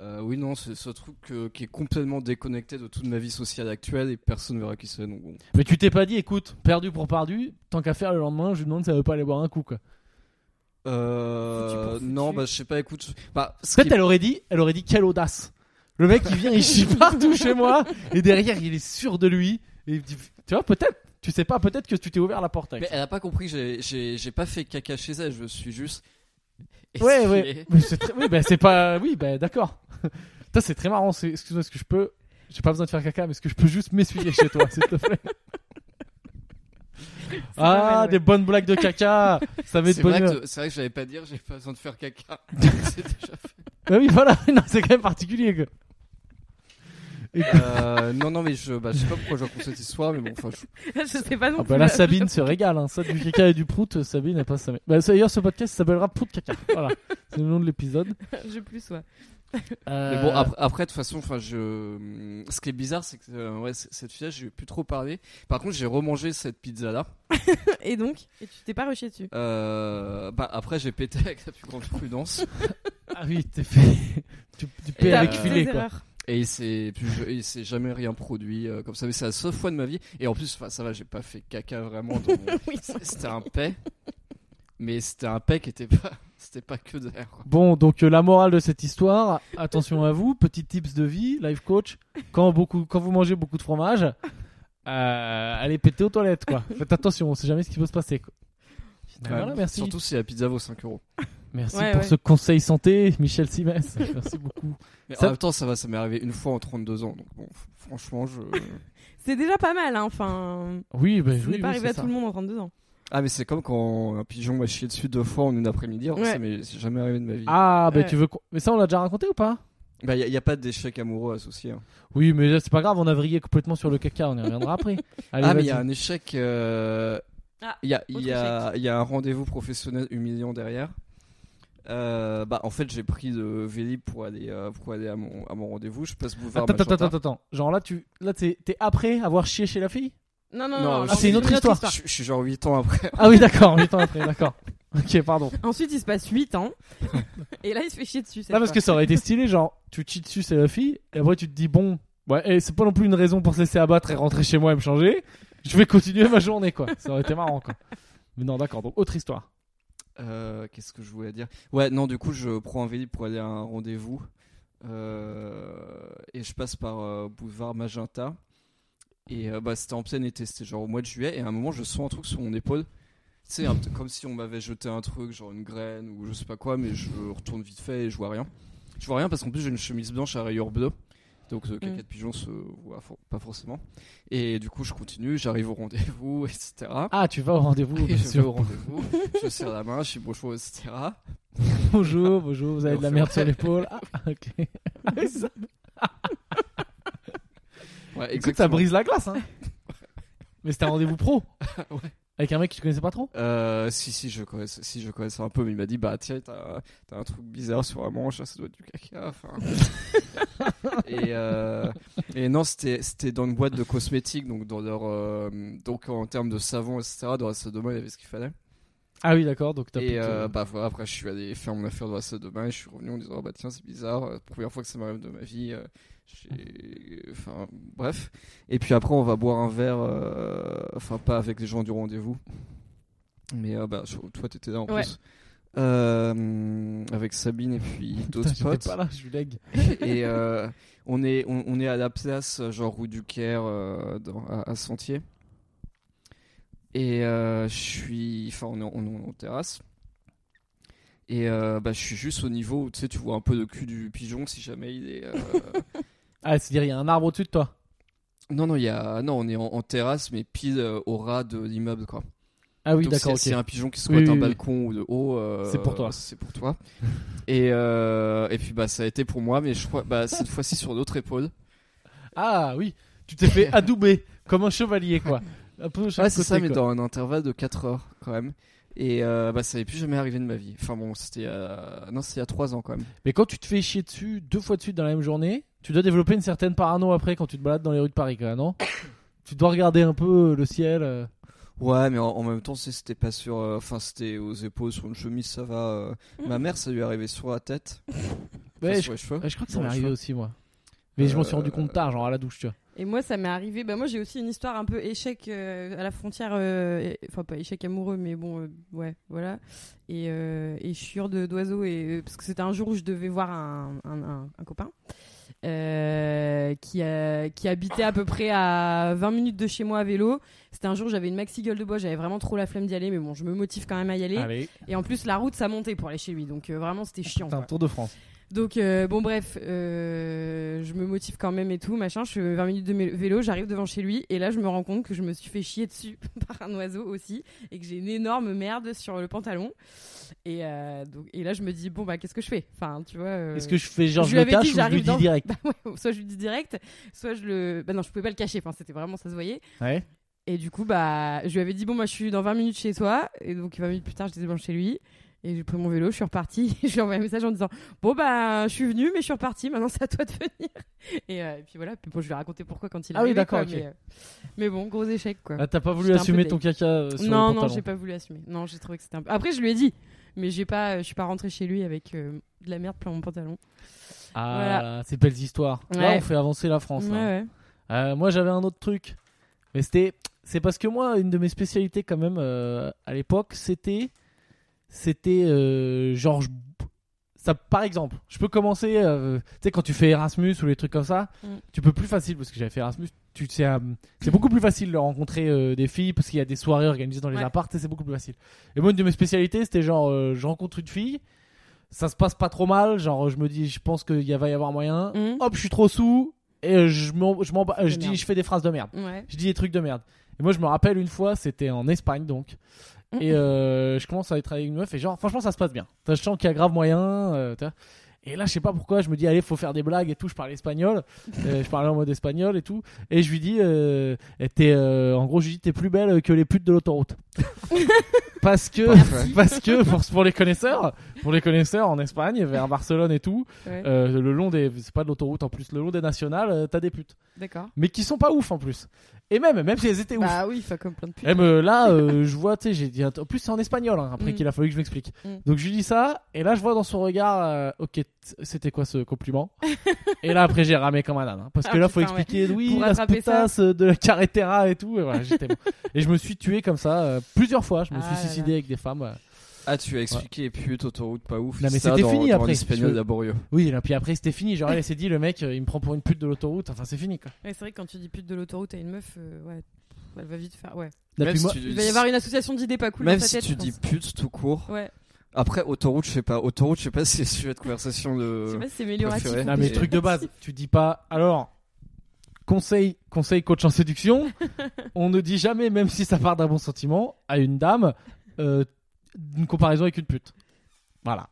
euh, oui, non, c'est ce truc euh, qui est complètement déconnecté de toute ma vie sociale actuelle et personne verra qui c'est. Bon.
Mais tu t'es pas dit, écoute, perdu pour perdu, tant qu'à faire le lendemain, je lui demande si elle veut pas aller boire un coup quoi.
Euh,
Foutu pour foutu.
non, bah je sais pas. Écoute, bah
Peut-être
qui-
elle aurait dit, elle aurait dit quelle audace. Le mec il vient, il chie partout chez moi et derrière il est sûr de lui et il dit, tu vois peut-être, tu sais pas, peut-être que tu t'es ouvert la porte avec.
Mais elle a pas compris j'ai- j'ai j'ai pas fait caca chez elle. Je me suis juste.
Ouais, ouais. Mais c'est très... Oui, bah, c'est pas. Oui, bah, d'accord. Toi, c'est très marrant. Excuse-moi, est-ce que je peux. J'ai pas besoin de faire caca, mais est-ce que je peux juste m'essuyer chez toi, s'il te plaît? Ah,
mal, ouais.
des bonnes blagues de caca Ça met de
C'est vrai,
bonheur.
que c'est vrai que j'avais pas dire, j'ai pas besoin de faire caca. c'est déjà fait.
Bah oui, voilà. Non, c'est quand même particulier. Quoi.
Euh, non, non, mais je, bah, je sais pas pourquoi je raconte cette histoire, mais bon, enfin, je-
je sais pas non
Ah
plus.
bah là, Sabine se régale. Hein. Ça, du caca et du prout, Sabine, elle passe sa mère. Bah, d'ailleurs, ce podcast s'appellera Prout Caca. Voilà. C'est le nom de l'épisode.
je plus, ouais.
Euh,
Mais bon, après, après, de toute façon, enfin, je, ce qui est bizarre, c'est que, euh, ouais, cette fille-là, j'ai plus trop parlé. Par contre, j'ai remangé cette pizza-là.
Et donc? Et tu t'es pas rushé dessus?
Euh, bah, après, j'ai pété avec la plus grande prudence.
Ah oui, t'es fait. tu, tu paies avec filet, quoi.
erreurs.
Et il s'est, il s'est jamais rien produit euh, comme ça. Mais c'est la seule fois de ma vie. Et en plus, enfin, ça va, j'ai pas fait caca vraiment
Oui.
C'était un paix. Mais c'était un paix qui était pas, c'était pas que quoi.
Bon, donc euh, la morale de cette histoire, attention à vous, petit tips de vie, life coach. Quand, beaucoup, quand vous mangez beaucoup de fromage, euh, allez péter aux toilettes, quoi. Faites attention, on sait jamais ce qui peut se passer. Quoi.
Ouais,
Voilà, merci.
Surtout si la pizza vaut 5 euros.
Merci
Ouais,
pour
ouais.
ce conseil santé, Michel Simès. merci beaucoup.
Mais
Ça-
en même temps, ça va, ça m'est arrivé une fois en 32 ans. Donc bon, franchement, je.
C'est déjà pas mal, hein. Enfin,
Oui, bah,
ça
oui,
n'est pas
oui,
arrivé à
ça.
tout le monde en 32 ans.
Ah, mais c'est comme quand un pigeon m'a chié dessus deux fois en une après-midi. Alors
Ouais.
Ça m'est c'est jamais arrivé de ma vie.
Ah, bah
Ouais.
tu veux. qu'on- Mais ça, on l'a déjà raconté ou pas?
Bah, il n'y a, pas d'échec amoureux associé. hein.
Oui, mais là, c'est pas grave, on a vrillé complètement sur le caca, on y reviendra après. Allez,
ah, mais il y a un échec. euh,
Ah,
Il y, a, il y, a, il y a un rendez-vous professionnel humiliant derrière. Euh, bah, en fait, j'ai pris de Vélib pour aller, euh, pour aller à mon, à mon rendez-vous. Je passe boulevard
Attends, attends,
Magenta.
attends, attends. Genre là, tu là, t'es t'es après avoir chié chez la fille?
Non, non,
Non,
non.
ah,
là,
c'est une autre histoire.
Je, je suis genre 8 ans après.
Ah oui, d'accord, 8 ans après, d'accord. Ok, pardon.
Ensuite, il se passe 8 ans. et là, il se fait chier dessus. cette
Non, parce
fois.
que ça aurait été stylé, genre, tu te chies dessus, c'est la fille, et après tu te dis, bon, ouais, et c'est pas non plus une raison pour se laisser abattre et rentrer chez moi et me changer. Je vais continuer ma journée, quoi. Ça aurait été marrant, quoi. Mais non, d'accord, donc autre histoire.
Euh, Qu'est-ce que je voulais dire? Ouais, non, du coup, je prends un Vélib pour aller à un rendez-vous. Euh, et je passe par euh, boulevard Magenta. Et bah, c'était en plein été, c'était genre au mois de juillet. Et à un moment, je sens un truc sur mon épaule. Tu sais, comme si on m'avait jeté un truc, genre une graine ou je sais pas quoi, mais je retourne vite fait et je vois rien. Je vois rien parce qu'en plus j'ai une chemise blanche à rayures bleues. Donc le caca
Mm.
de pigeon se voit for- pas forcément. Et du coup, je continue, j'arrive au rendez-vous, etc.
Ah, tu vas au rendez-vous,
je vais au rendez-vous, je serre la main, je suis bonjour, etc.
Bonjour, bonjour, vous avez de la merde sur l'épaule. Ah, ok.
Ouais,
Écoute, ça brise la glace, hein. Mais c'était un rendez-vous pro.
Ouais.
Avec un mec que tu connaissais pas trop?
Euh, si, si, je connais, si, je connaissais un peu, mais il m'a dit, bah tiens, t'as un truc bizarre sur la manche, ça doit être du caca. Enfin. et, euh, et non, c'était dans une boîte de cosmétiques, donc dans leur, euh, donc en termes de savon, etc. Dans la bain, il y avait ce qu'il fallait.
Ah oui, d'accord, donc t'as
Et euh, bah voilà, après je suis allé faire mon affaire dans la salle de bain et je suis revenu en disant ah, bah tiens c'est bizarre, première fois que ça m'arrive de ma vie. Enfin bref. Et puis après on va boire un verre, euh, enfin pas avec les gens du rendez-vous, mais euh, bah toi t'étais là en
Ouais.
plus. Euh, avec Sabine et puis d'autres potes
pas là, je suis leg.
et euh, on est on, on est à la place genre rue du Caire euh, dans- à, à Sentier et euh, je suis enfin on est, en- on est en terrasse et euh, bah je suis juste au niveau où tu sais tu vois un peu le cul du pigeon si jamais il est euh,
Ah, c'est-à-dire, il y a un arbre au-dessus de toi.
non non il y a non on est en, en terrasse mais pile euh, au ras de l'immeuble quoi
Ah oui, d'accord,
si- S'il y
ok.
a un pigeon qui squatte
Oui,
un
oui,
balcon ou de haut, euh,
C'est pour toi.
C'est pour toi. et, euh, et puis bah ça a été pour moi, mais je crois bah cette fois-ci sur l'autre épaule.
Ah oui, tu t'es fait adouber comme un chevalier, quoi. Un peu
Ouais, c'est ça, mais dans un intervalle de 4 heures quand même. Et euh, bah ça n'est plus jamais arrivé de ma vie. Enfin bon, c'était non, c'était il y a 3 ans quand même.
Mais quand tu te fais chier dessus deux fois de suite dans la même journée, tu dois développer une certaine parano après quand tu te balades dans les rues de Paris, non Tu dois regarder un peu le ciel. euh.
Ouais, mais en, en même temps, c'est- c'était pas sur. euh, Enfin, c'était aux épaules, sur une chemise, ça va. euh. Ma mère, ça lui est arrivé sur la tête. enfin,
Ouais, je,
sur les cheveux.
ouais, je crois que ça
Dans
m'est
les
arrivé
cheveux.
aussi, moi. Mais je m'en suis
Euh,
rendu compte tard, genre à la douche, tu vois.
Et moi, ça m'est arrivé. Bah, moi, j'ai aussi une histoire un peu échec euh, à la frontière. euh, et- Enfin, pas échec amoureux, mais bon, euh, ouais, voilà. Et, euh, et chiure de d'oiseau. Et parce que c'était un jour où je devais voir un, un, un- un copain euh, qui, a- qui habitait à peu près à 20 minutes de chez moi à vélo. C'était un jour où j'avais une maxi gueule de bois. J'avais vraiment trop la flemme d'y aller, mais bon, je me motive quand même à y aller.
Allez,
Et en plus, la route, ça montait pour aller chez lui. Donc euh, vraiment, c'était chiant.
c'est un
quoi.
tour de France.
Donc euh, bon bref, euh, je me motive quand même et tout, machin. Je fais 20 minutes de vélo, j'arrive devant chez lui et là je me rends compte que je me suis fait chier dessus par un oiseau aussi et que j'ai une énorme merde sur le pantalon. Et, euh, donc, et là je me dis bon bah qu'est-ce que je fais? Enfin tu vois.
Est-ce que je fais genre
je
je,
lui
le ou je lui dis
dans-
direct?
Bah ouais, soit je lui dis direct, soit je le. Bah non je pouvais pas le cacher. Enfin c'était vraiment ça se voyait.
Ouais.
Et du coup, bah, je lui avais dit, bon, moi, je suis dans 20 minutes chez toi. Et donc, 20 minutes plus tard, j'étais devant chez lui. Et j'ai pris mon vélo, je suis repartie. je lui ai envoyé un message en disant, bon, bah, je suis venue, mais je suis repartie. Maintenant, c'est à toi de venir. Et, euh, et puis voilà. Puis bon, je lui ai raconté pourquoi quand il est
Ah oui,
arrivé,
d'accord,
quoi,
ok.
Mais, euh, mais bon, gros échec, quoi.
Ah, t'as pas voulu assumer ton caca euh, sur
non,
le
non, j'ai pas voulu assumer. Non, j'ai trouvé que c'était un peu. Après, je lui ai dit. Mais j'ai pas, je suis pas rentrée chez lui avec euh, de la merde plein mon pantalon.
Ah, c'est belles histoires. Là,
Ouais.
on fait avancer la France.
Ouais,
là.
ouais.
Euh, moi, j'avais un autre truc. Mais c'était. C'est parce que moi, une de mes spécialités, quand même, euh, à l'époque, c'était. C'était. euh, genre. je- Ça, par exemple, je peux commencer. euh, tu sais, quand tu fais Erasmus ou les trucs comme ça,
Mm.
tu peux plus facile, parce que j'avais fait Erasmus, tu sais, euh, c'est beaucoup plus facile de rencontrer euh, des filles parce qu'il y a des soirées organisées dans les
Ouais.
apparts, c'est beaucoup plus facile. Et moi, une de mes spécialités, c'était genre, je rencontre une fille, ça se passe pas trop mal, genre, je me dis, je pense qu'il va y avoir moyen.
Mhm.
Hop, je suis trop sous, et je, je, je dis, je fais des phrases de merde.
Ouais.
Je dis des trucs de merde. Et moi, je me rappelle une fois, c'était en Espagne donc. Et euh, je commence à être avec une meuf et genre, franchement, ça se passe bien. Je sens qu'il y a grave moyen. euh, et là, je sais pas pourquoi, je me dis, allez, faut faire des blagues et tout. Je parlais espagnol. Euh, je parlais en mode espagnol et tout. Et je lui dis, euh, t'es, euh, en gros, je lui dis, t'es plus belle que les putes de l'autoroute. parce que, parce que pour, pour les connaisseurs, pour les connaisseurs en Espagne, vers Barcelone et tout,
Ouais.
le long des, c'est pas de l'autoroute en plus, le long des nationales, t'as des putes.
D'accord.
Mais qui sont pas ouf en plus. Et même, même si elles étaient ouf.
Bah oui, enfin, comme plein de putes.
Et me- là, euh, je vois, tu sais, j'ai dit. En plus, c'est en espagnol, hein, après
Mm.
qu'il a fallu que je m'explique.
Mm.
Donc, je lui dis ça, et là, je vois dans son regard, euh, ok, t- c'était quoi ce compliment? Et là, après, j'ai ramé comme un âne. hein, parce que
Ah,
là, faut
putain, ouais.
expliquer, oui,
Pour
la
rattraper ça.
putasse de la carretera et tout. Et, voilà, j'étais bon. et je me suis tué comme ça euh, plusieurs fois. Je me
Ah
suis
là
suicidé
là.
avec des femmes. ouais.
Ah, tu as expliqué pute, autoroute, pas ouf.
Non, mais c'était fini
dans
après,
l'espagnol
je-
laborieux.
Oui, et puis après c'était fini. Genre elle s'est dit le mec, euh, il me prend pour une pute de l'autoroute. Enfin c'est fini quoi.
Ouais, c'est vrai que quand tu dis pute de l'autoroute à une meuf, euh, ouais, elle va vite faire. Ouais.
Et
Même
puis
si
moi-
tu-
Il va y avoir une association d'idées pas cool
Même
dans ta
si tu
je
dis pute tout court.
Ouais.
Après, autoroute, je sais pas. Autoroute, je sais pas si c'est sujet de conversation
Je
de.
sais pas si c'est amélioratif.
Non mais truc de base, tu dis pas alors conseil conseil coach en séduction, on ne dit jamais même si ça part d'un bon sentiment à une dame euh, une comparaison avec une pute. Voilà.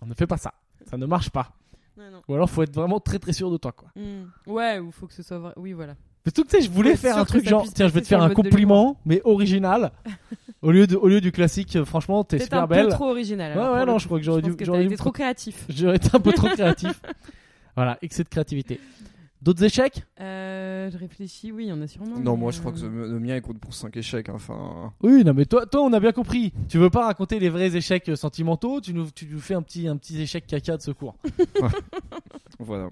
On ne fait pas ça. Ça ne marche pas.
Non, non.
Ou alors faut être vraiment très très sûr de toi quoi.
Hmm. Ouais, ou faut que ce soit vrai. Oui, voilà.
Mais tout tu sais, je voulais faire un
que
truc genre tiens, je vais te faire un compliment mais original au lieu de au lieu du classique euh, franchement, t'es super
un
belle.
peu trop original.
Ouais,
alors,
ouais, non, je crois que j'aurais dû-
que
j'aurais
été trop créatif.
J'aurais été un peu trop créatif. Voilà, excès de créativité. D'autres échecs?
Euh, je réfléchis, oui, il y en a sûrement.
Non,
mais,
moi je crois que
euh,
le, mien il compte pour 5 échecs. hein, Enfin.
Oui, non, mais toi, toi, on a bien compris. Tu veux pas raconter les vrais échecs euh, sentimentaux, tu nous, tu nous fais un petit, un petit échec caca de secours.
Voilà.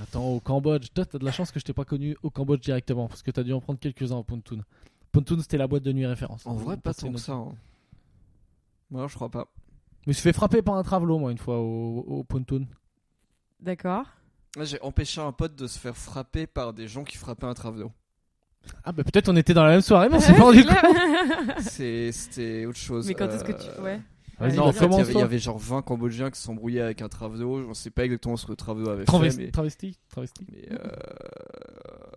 Attends, au Cambodge, toi, t'as de la chance que je t'ai pas connu au Cambodge directement, parce que t'as dû en prendre quelques-uns au Pontoon. Pontoon, c'était la boîte de nuit référence.
En vrai, pas tant que ça. hein. Moi, je crois pas.
Je me suis fait frapper par un travelo, moi, une fois au, au Pontoon.
D'accord.
J'ai empêché un pote de se faire frapper par des gens qui frappaient un travelot.
Ah, bah peut-être on était dans la même soirée, mais on s'est pas rendu compte.
C'est- C'était autre chose.
Mais quand est-ce que tu.
Euh,
Ouais.
Vas-y,
Non, en fait, il y, avait, il y avait genre 20 Cambodgiens qui se sont brouillés avec un travelot. Je ne sais pas exactement ce que le travelot avait
Travesti,
fait. Mais,
travesti, travesti.
mais, euh,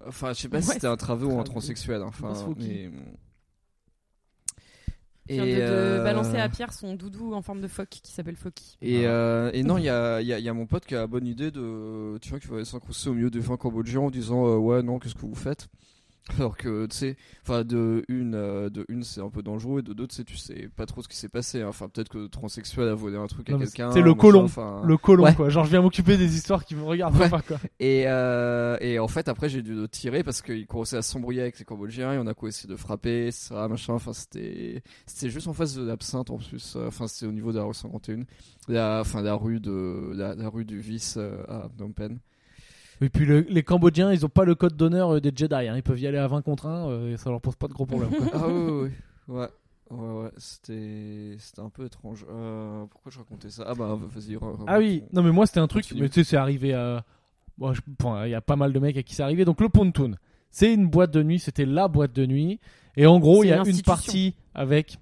Enfin, je sais pas si
Ouais,
c'était un travelot ou un transsexuel. hein, Enfin, mais...
Vient de, de
euh,
balancer à Pierre son doudou en forme de phoque qui s'appelle Foki.
Et, euh, et non, il y a, il y, a, y a mon pote qui a la bonne idée de, tu vois, qui va s'incruster au milieu des fins cambodgiens en disant euh, ouais non qu'est-ce que vous faites? Alors que tu sais, enfin de une, euh, de une c'est un peu dangereux et de deux tu sais tu sais pas trop ce qui s'est passé. hein. Enfin peut-être que le transsexuel a volé un truc
Non,
à
mais
quelqu'un.
c'est le
machin,
colon.
enfin,
Le colon,
Ouais.
quoi. Genre, je viens m'occuper des histoires qui me regardent
Ouais.
pas, quoi.
Et, euh, et en fait, après, j'ai dû le tirer parce qu'il commençait à s'embrouiller avec les Cambodgiens. Y en a qui ont essayé de frapper, ça, machin. Enfin, c'était, c'était juste en face de l'absinthe en plus. Euh, Enfin, c'était au niveau de la rue 51. La, enfin, la rue de, la, la rue du vice euh, à Phnom Penh.
Et puis le- les Cambodgiens, ils ont pas le code d'honneur euh, des Jedi. hein. Ils peuvent y aller à 20 contre 1 euh, et ça leur pose pas de gros problèmes. quoi.
ah oui, oui, oui. Ouais. Ouais, ouais, c'était, c'était un peu étrange. Euh, pourquoi je racontais ça? Ah bah, vas-y.
ah oui, non mais moi c'était un truc,
Continue.
mais tu sais, c'est arrivé à. Bon, je- enfin, il y a pas mal de mecs à qui c'est arrivé. Donc le pontoon, c'est une boîte de nuit, c'était la boîte de nuit. Et en gros, il y a
une
partie avec,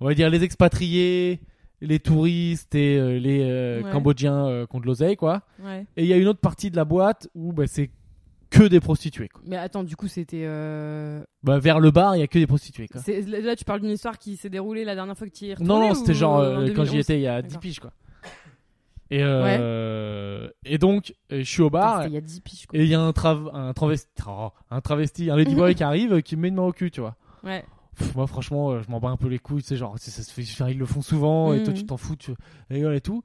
on va dire, les expatriés, les touristes et euh, les euh,
Ouais.
Cambodgiens euh, qui ont de l'oseille, quoi.
Ouais.
Et il y a une autre partie de la boîte où bah, c'est que des prostituées, quoi.
Mais attends, du coup, c'était. euh,
Bah, vers le bar, il y a que des prostituées, quoi.
Là, tu parles d'une histoire qui s'est déroulée la dernière fois que tu y es
Non,
retourné
non, c'était
ou
genre
en
quand j'y
2011?
étais il y a 10
D'accord.
piges, quoi. Et, et donc, je suis au bar
c'était il y a 10 piges, quoi.
et il y a un, trav un travesti, oh, un travesti, un ladyboy qui arrive qui me met une main au cul, tu vois.
Ouais.
Pff, moi, franchement, euh, je m'en bats un peu les couilles, tu sais, genre, ça se fait, ils le font souvent et toi,
Mhm.
tu t'en fous, tu rigoles et tout.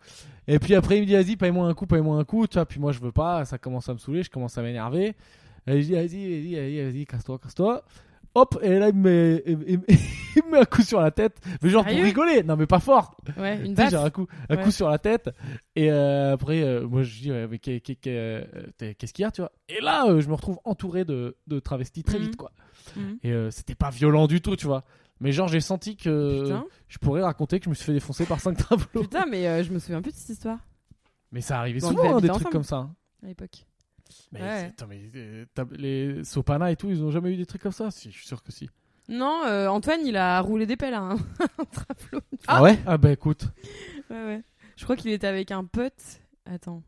Et puis après, il me dit, vas-y, paye-moi un coup, paye-moi un coup, tu vois. Puis moi, je veux pas, ça commence à me saouler, je commence à m'énerver. Et je dis, vas-y, vas-y, vas-y, vas-y, casse-toi, casse-toi. Hop, et là, il me met, il, il- il me met un coup sur la tête. Mais genre pour rigoler, non, mais pas fort.
Ouais, une baffe.
j'ai un coup, un
Ouais.
coup sur la tête. Et euh, après, euh, moi, je dis, ouais, mais euh, qu'est-ce qu'il y a, tu vois? Et là, euh, je me retrouve entouré de, de travestis très
Mhm.
vite, quoi.
Mhm.
Et c'était pas violent du tout, tu vois. Mais genre, j'ai senti que
Putain.
je pourrais raconter que je me suis fait défoncer par 5 tableaux.
Putain, mais je me souviens plus de cette histoire
Mais ça arrivait
Bon,
souvent, hein, des trucs comme ça. hein.
à l'époque.
Mais,
Ouais.
attends, mais euh, les Sopana et tout, ils ont jamais eu des trucs comme ça? Si, je suis sûr que si.
Non, euh, Antoine, il a roulé des pelles à un, un travelot.
Ah, ouais? Ah bah écoute.
Ouais, ouais. Je crois qu'il était avec un pote. Attends.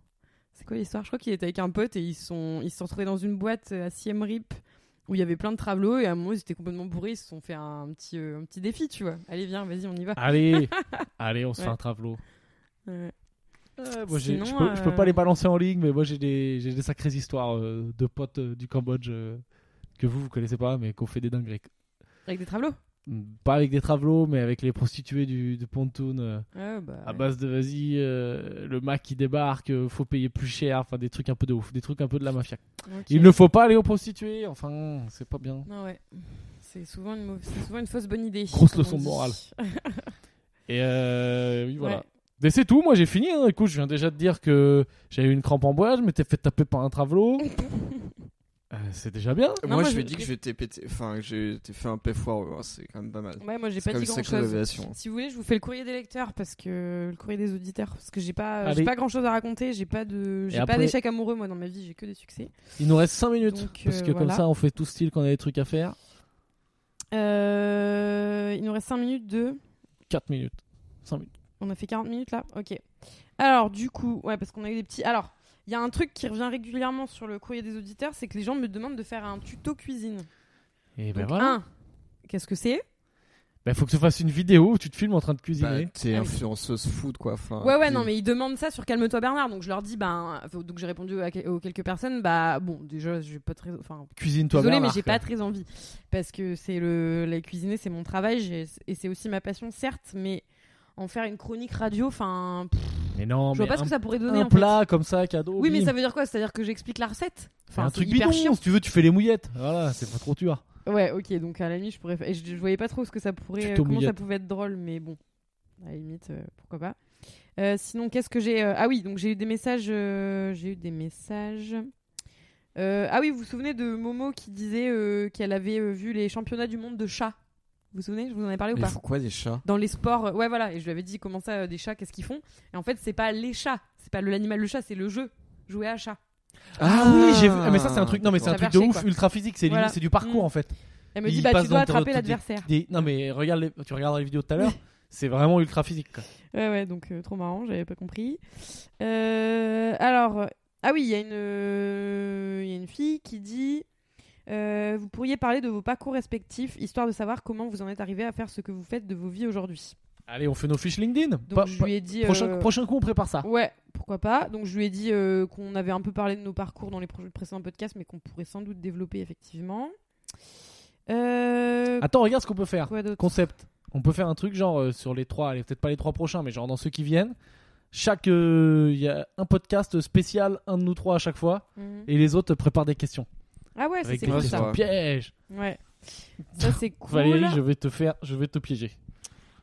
C'est quoi l'histoire? Je crois qu'il était avec un pote et ils se sont, ils se sont retrouvés dans une boîte à Siem Reap où il y avait plein de travelots et à un moment ils étaient complètement bourrés. Ils se sont fait un petit, euh, un petit défi, tu vois. Allez, viens, vas-y, on y va.
Allez, allez, on se fait un travelo.
Ouais.
Euh, moi,
Sinon,
je, peux, je peux
euh,
pas les balancer en ligne, mais moi j'ai des, sacrées histoires euh, de potes euh, du Cambodge euh, que vous, vous connaissez pas, mais qu'on fait des dingueries.
Avec des travelots
Pas avec des travelots, mais avec les prostituées du, du pontoon. euh,
bah.
à
ouais.
base de vas-y, euh, le Mac qui débarque, euh, faut payer plus cher, enfin des trucs un peu de ouf, des trucs un peu de la mafia. Il ne faut pas aller aux prostituées, enfin, c'est pas bien.
Ouais. C'est souvent, une souvent fausse bonne idée.
Grosse leçon de morale. Et euh, oui, voilà.
Ouais.
Mais c'est tout, moi j'ai fini. hein. Écoute, je viens déjà de dire que j'avais eu une crampe en bois, je m'étais fait taper par un travelot. Euh, c'est déjà bien.
Non,
moi,
moi,
je ai dit que je t'ai pété. Enfin, que j'ai fait un paix foireux. hein, C'est quand même pas mal.
Ouais, moi j'ai pas
quand
dit grand chose.
révélation.
Si vous voulez, je vous fais le courrier des lecteurs parce que le courrier des auditeurs parce que j'ai pas j'ai pas grand chose à raconter, j'ai pas de j'ai pas
après-
d'échec amoureux moi dans ma vie, j'ai que des succès.
Il nous reste 5 minutes.
Donc,
parce
euh,
que comme
voilà.
ça, on fait tout style qu'on a des trucs à faire.
Euh, il nous reste 5 minutes de
4 minutes. 5 minutes.
On a fait 40 minutes là Ok. Alors, du coup, ouais, parce qu'on a eu des petits. Alors, il y a un truc qui revient régulièrement sur le courrier des auditeurs c'est que les gens me demandent de faire un tuto cuisine.
Et ben
Donc,
voilà.
un, qu'est-ce que c'est?
Ben, faut que tu fasses une vidéo où tu te filmes en train de
Bah,
cuisiner.
T'es
Ah
influenceuse food, quoi. Enfin,
Ouais, ouais, non, mais ils demandent ça sur Calme-toi Bernard. Donc, je leur dis, ben. faut- Donc, j'ai répondu à aux quelques personnes, bah, bon, déjà, j'ai pas très. Enfin,
Cuisine-toi
Désolée, mais j'ai
quoi.
pas très envie. Parce que c'est le. La cuisiner, c'est mon travail. j'ai- Et c'est aussi ma passion, certes, mais en faire une chronique radio, enfin.
Mais non,
Je vois
mais
pas ce
un,
que ça pourrait donner.
un
en fait.
plat comme ça, cadeau.
Oui, mais ça veut dire quoi? C'est-à-dire que j'explique la recette?
Un
c'est
truc
hyper
bidon.
chiant.
Si tu veux, tu fais les mouillettes. Voilà, c'est pas trop dur.
Ouais, ok, donc à la limite, je pourrais faire. Et je, je voyais pas trop ce que ça pourrait. Euh, comment ça pouvait être drôle, mais bon. À la limite, euh, pourquoi pas. Euh, sinon, qu'est-ce que j'ai Ah oui, donc j'ai eu des messages. euh, J'ai eu des messages. Ah oui, vous vous souvenez de Momo qui disait qu'elle avait vu les championnats du monde de chats Vous vous souvenez Je vous en ai parlé ou
Mais
pas
il faut quoi, des chats?
Dans les sports, ouais voilà, et je lui avais dit comment ça, euh, des chats, qu'est-ce qu'ils font? Et en fait, c'est pas les chats, c'est pas l'animal le chat, c'est le jeu, jouer à chat.
Ah, oui, j'ai vu. Ah, mais ça, c'est un truc. Non, mais c'est un
Ça
truc de ouf,
quoi.
ultra physique. C'est
Voilà.
limite- c'est du parcours
Mm.
en fait.
Elle me
Il
dit bah
passe
tu dois
dans ton-
attraper
ton-
l'adversaire.
Des- Non, mais regarde, les- tu regarderas les vidéos de tout à l'heure. c'est vraiment ultra physique. Quoi.
Ouais ouais, donc euh, trop marrant, j'avais pas compris. Euh, alors, ah oui, il y a une, il y a une fille qui dit. Euh, vous pourriez parler de vos parcours respectifs, histoire de savoir comment vous en êtes arrivé à faire ce que vous faites de vos vies aujourd'hui.
Allez, on fait nos fiches LinkedIn.
Donc
Pas-
je lui ai dit.
prochain,
euh,
prochain coup, on prépare ça.
Ouais, pourquoi pas. Donc je lui ai dit euh, qu'on avait un peu parlé de nos parcours dans les précédents podcasts, mais qu'on pourrait sans doute développer effectivement.
Attends, regarde ce qu'on peut faire. Concept. On peut faire un truc genre sur les trois, allez, peut-être pas les trois prochains, mais genre dans ceux qui viennent. Chaque, euh, il y a un podcast spécial, un de nous trois à chaque fois,
Mhm.
et les autres préparent des questions
Ah ouais, c'est cool ça.
Ouais.
pièges.
Ouais. Ça c'est cool.
Valérie, je vais te faire, je vais te piéger.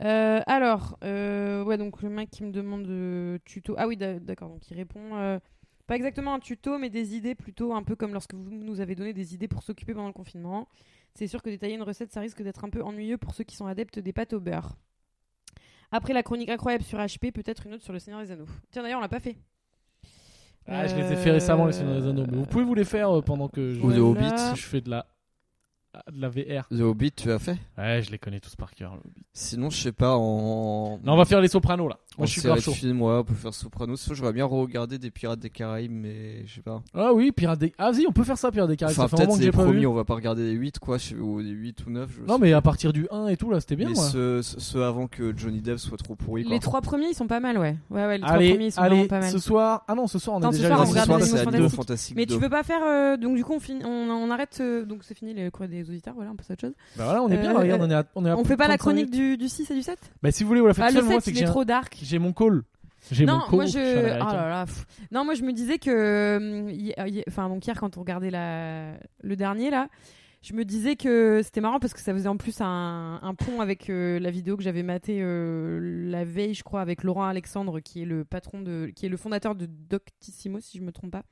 Euh, alors, euh, ouais, donc le mec qui me demande de tuto. Ah oui, d'a- d'accord. Donc il répond euh, pas exactement un tuto, mais des idées plutôt un peu comme lorsque vous nous avez donné des idées pour s'occuper pendant le confinement. C'est sûr que détailler une recette, ça risque d'être un peu ennuyeux pour ceux qui sont adeptes des pâtes au beurre. Après la chronique incroyable sur HP, peut-être une autre sur le Seigneur des Anneaux. Tiens, d'ailleurs, on l'a pas fait.
Ah, je les ai fait récemment les Seigneurs des Anneaux, mais vous pouvez vous les faire euh, pendant que je,
Ou The
Voilà.
Hobbit.
je fais de la, de la VR.
The Hobbit, tu as fait?
Ouais, je les connais tous par cœur. le Hobbit.
Sinon, je sais pas, en.
Non, on va faire les Sopranos là. Moi, je suis grave chaud.
film, ouais, on peut faire Sopranos. Sinon, j'aurais bien regarder des Pirates des Caraïbes, mais je sais pas.
Ah oui, Pirates des. Ah si, on peut faire ça, Pirates des Caraïbes.
Enfin,
ça fait un moment
peut-être
que
les
j'ai pas
premiers,
vu.
on va pas regarder les 8, quoi, ou les 8 ou 9. Je
Non,
sais
mais
pas.
à partir du 1 et tout là, c'était bien.
Mais ceux, ceux avant que Johnny Depp soit trop pourri, quoi.
Les trois premiers, ils sont pas mal, ouais. Ouais, ouais, les trois
Allez,
premiers, ils sont vraiment
allez,
pas mal.
ce soir. Ah non, ce soir on
Non,
a
ce
déjà
soir,
Non,
on
ce
regarde
soir,
les
c'est
Animaux Fantastiques.
Fantastiques
Mais tu
2.
veux pas faire. euh, donc, du coup, on, finit, on, on arrête. euh, donc, c'est fini le courrier des auditeurs. Voilà, on passe à autre chose.
Bah voilà, on est bien.
Euh,
regarde, on est à, on est à
on
plus
fait pas la
35
chronique du, du 6 et du 7
Bah si vous voulez, on la fait
Ah,
tout. Moi,
7,
c'est que j'ai
trop dark.
J'ai mon call. J'ai
Non,
mon call.
moi je. Oh là là. Non, moi je me disais que. euh, hi- Enfin, donc hier, quand on regardait la... le dernier, là, je me disais que c'était marrant parce que ça faisait en plus un, un pont avec euh, la vidéo que j'avais matée euh, la veille, je crois, avec Laurent Alexandre, qui est le patron de. qui est le fondateur de Doctissimo, si je me trompe pas.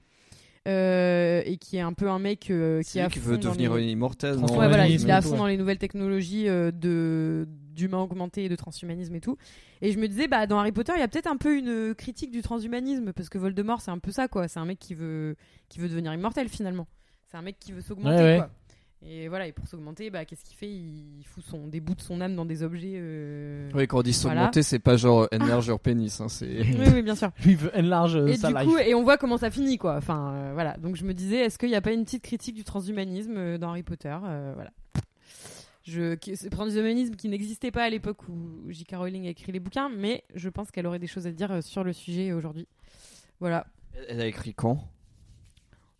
Euh, et qui est un peu un mec euh, qui
lui
à
qui
fond
veut
dans
devenir
les-
immortel, non?
Ouais,
Ouais, voilà, il est à fond dans les nouvelles technologies euh, de d'humain augmenté et de transhumanisme et tout. Et je me disais, bah dans Harry Potter, il y a peut-être un peu une critique du transhumanisme parce que Voldemort, c'est un peu ça, quoi. C'est un mec qui veut qui veut devenir immortel finalement. C'est un mec qui veut s'augmenter,
Ouais, ouais.
quoi. Et voilà, et pour s'augmenter, bah qu'est-ce qu'il fait? Il fout son des bouts de son âme dans des objets. euh,
Oui, quand on dit
Voilà.
s'augmenter, c'est pas genre enlarge your pénis, hein, c'est.
Oui, oui, bien sûr.
Lui il veut enlarge euh,
Et
sa
du
life.
coup, et on voit comment ça finit, quoi. Enfin, euh, voilà. Donc je me disais, est-ce qu'il n'y a pas une petite critique du transhumanisme euh, dans Harry Potter Euh, Voilà. Je, qui- ce transhumanisme qui n'existait pas à l'époque où J.K. Rowling a écrit les bouquins, mais je pense qu'elle aurait des choses à dire euh, sur le sujet aujourd'hui. Voilà.
Elle a écrit quand?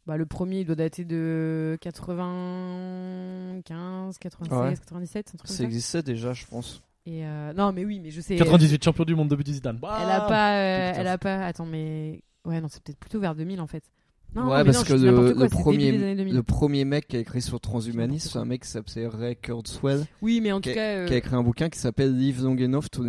Bah, le premier, il doit dater de 95, 96,
Ouais.
97, un truc
Ça
comme ça.
existait déjà, je pense.
Et euh, non, mais oui, mais je sais.
98 champion du monde de Zidane.
Elle a pas, euh, elle a pas. Attends, mais ouais, non, c'est peut-être plutôt vers 2000 en fait. Non,
ouais, parce
non,
que le,
quoi,
premier,
début des années 2000.
le premier mec qui a écrit sur transhumanisme, c'est un mec qui s'appelait Ray Kurzweil,
Oui, mais en
qui
tout cas, euh,
qui a écrit un bouquin qui s'appelle Live Long Enough to,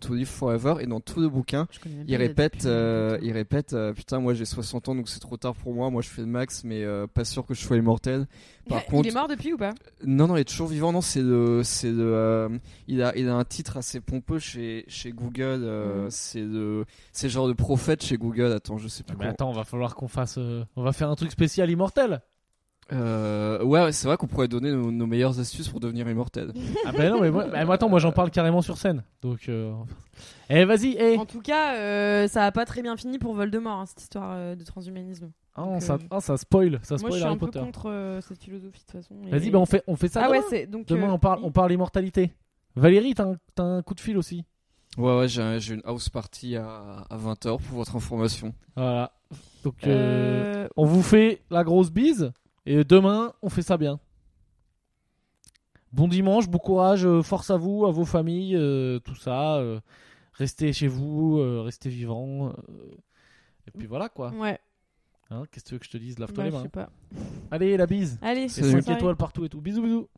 to Live Forever. Et dans tout le bouquin, il répète,
depuis
euh, il répète, euh, putain, moi j'ai 60 ans donc c'est trop tard pour moi. Moi je fais le max, mais euh, pas sûr que je sois immortel. Par
il
contre,
est mort depuis ou pas?
Non, non, il est toujours vivant. Non, c'est le, c'est le, euh, il a, il a un titre assez pompeux chez, chez Google. euh,
Mhm.
C'est le, c'est genre de prophète chez Google. Attends, je sais plus.
Mais
comment-
attends, on va falloir qu'on fasse. Euh, On va faire un truc spécial immortel.
Euh, ouais, c'est vrai qu'on pourrait donner nos, nos meilleures astuces pour devenir immortel.
Ah ben non, mais moi, bah, moi, attends, moi j'en parle carrément sur scène. Donc. Euh... Eh, vas-y, eh
En tout cas, euh, ça a pas très bien fini pour Voldemort, hein, cette histoire euh, de transhumanisme.
Ah,
donc,
ça,
euh,
ah, ça spoil, ça
Moi,
spoil
je suis
Harry
un peu
Potter.
contre euh, cette philosophie de toute façon. et-
Vas-y, ben on fait, on fait ça
Ah
demain.
ouais, c'est donc.
Demain,
euh,
on parle, on parle immortalité. Valérie, t'as un, coup de fil aussi.
Ouais, ouais, j'ai une house party à, à 20h pour votre information.
Voilà. Donc, euh,
euh,
on vous fait la grosse bise. Et demain, on fait ça bien. Bon dimanche, bon courage, euh, force à vous, à vos familles, euh, tout ça. euh, restez chez vous, restez vivants. et puis voilà quoi.
Ouais,
Hein, Qu'est-ce que tu veux que je te dise? Lave-toi les
je
mains.
sais pas.
Allez, la bise.
Allez, bonne
5
soirée.
étoiles partout et tout. Bisous, bisous.